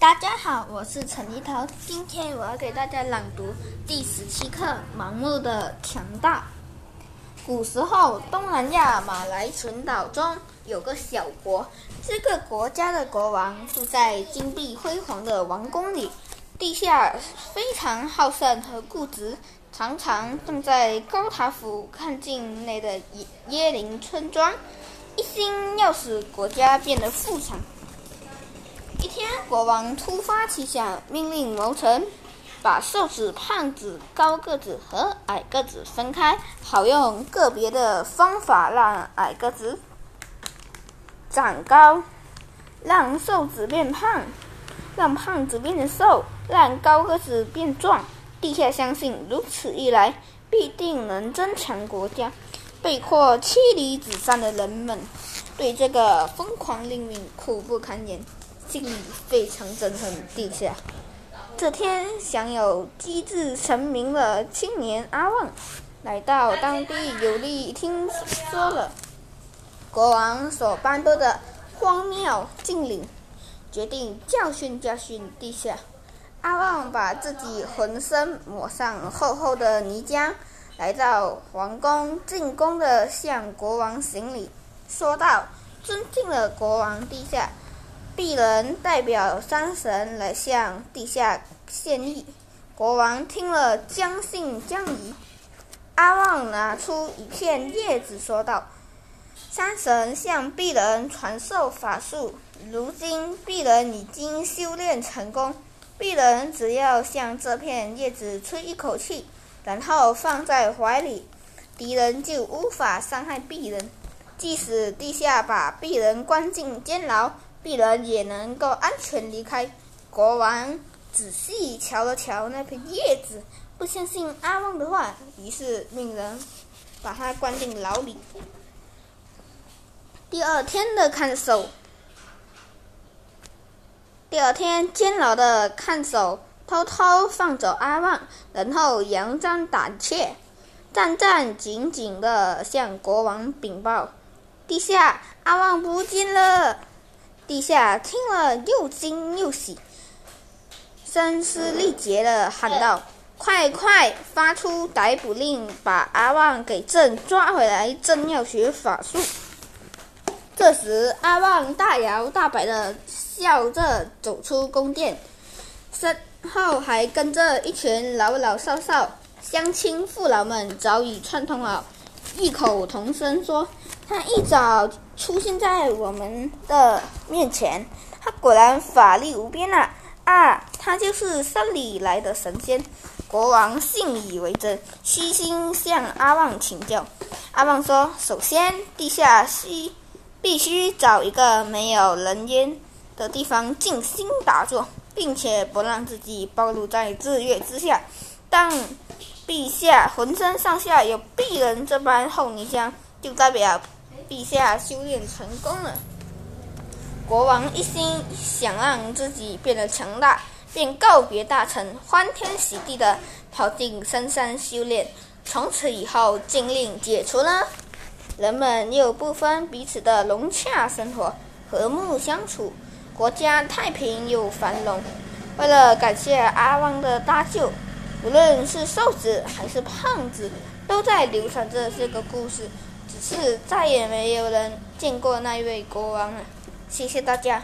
大家好，我是陈一涛。今天我要给大家朗读第十七课《盲目的强大》。古时候，东南亚马来群岛中有个小国，这个国家的国王住在金碧辉煌的王宫里，地下非常好胜和固执，常常站在高塔府看境内的椰椰林村庄，一心要使国家变得富强。国王突发奇想，命令谋臣把瘦子、胖子、高个子和矮个子分开，好用个别的方法让矮个子长高，让瘦子变胖，让胖子变瘦，让高个子变壮。陛下相信，如此一来，必定能增强国家。被迫妻离子散的人们，对这个疯狂令命苦不堪言。心里非常憎恨地下。这天，享有机智成名的青年阿旺来到当地游历，听说了国王所颁布的荒谬禁令，决定教训教训地下。阿旺把自己浑身抹上厚厚的泥浆，来到皇宫，进宫的向国王行礼，说道：“尊敬的国王陛下。”鄙人代表山神来向地下献议。国王听了，将信将疑。阿旺拿出一片叶子，说道：“山神向鄙人传授法术，如今鄙人已经修炼成功。鄙人只要向这片叶子吹一口气，然后放在怀里，敌人就无法伤害鄙人。即使地下把鄙人关进监牢。”鄙人也能够安全离开。国王仔细瞧了瞧那片叶子，不相信阿旺的话，于是命人把他关进牢里。第二天的看守，第二天监牢的看守偷偷放走阿旺，然后佯装胆怯，战战兢兢地向国王禀报：“陛下，阿旺不见了。”地下听了又惊又喜，声嘶力竭的喊道：“快快发出逮捕令，把阿旺给朕抓回来！朕要学法术。”这时，阿旺大摇大摆的笑着走出宫殿，身后还跟着一群老老少少、乡亲父老们，早已串通好，异口同声说。他一早出现在我们的面前，他果然法力无边啊！啊，他就是山里来的神仙。国王信以为真，虚心向阿旺请教。阿旺说：“首先，地下需必须找一个没有人烟的地方静心打坐，并且不让自己暴露在日月之下。当陛下浑身上下有鄙人这般厚泥浆，就代表……”陛下修炼成功了。国王一心想让自己变得强大，便告别大臣，欢天喜地的跑进深山修炼。从此以后，禁令解除了，人们又不分彼此的融洽生活，和睦相处，国家太平又繁荣。为了感谢阿旺的搭救，无论是瘦子还是胖子，都在流传着这个故事。只是再也没有人见过那位国王了。谢谢大家。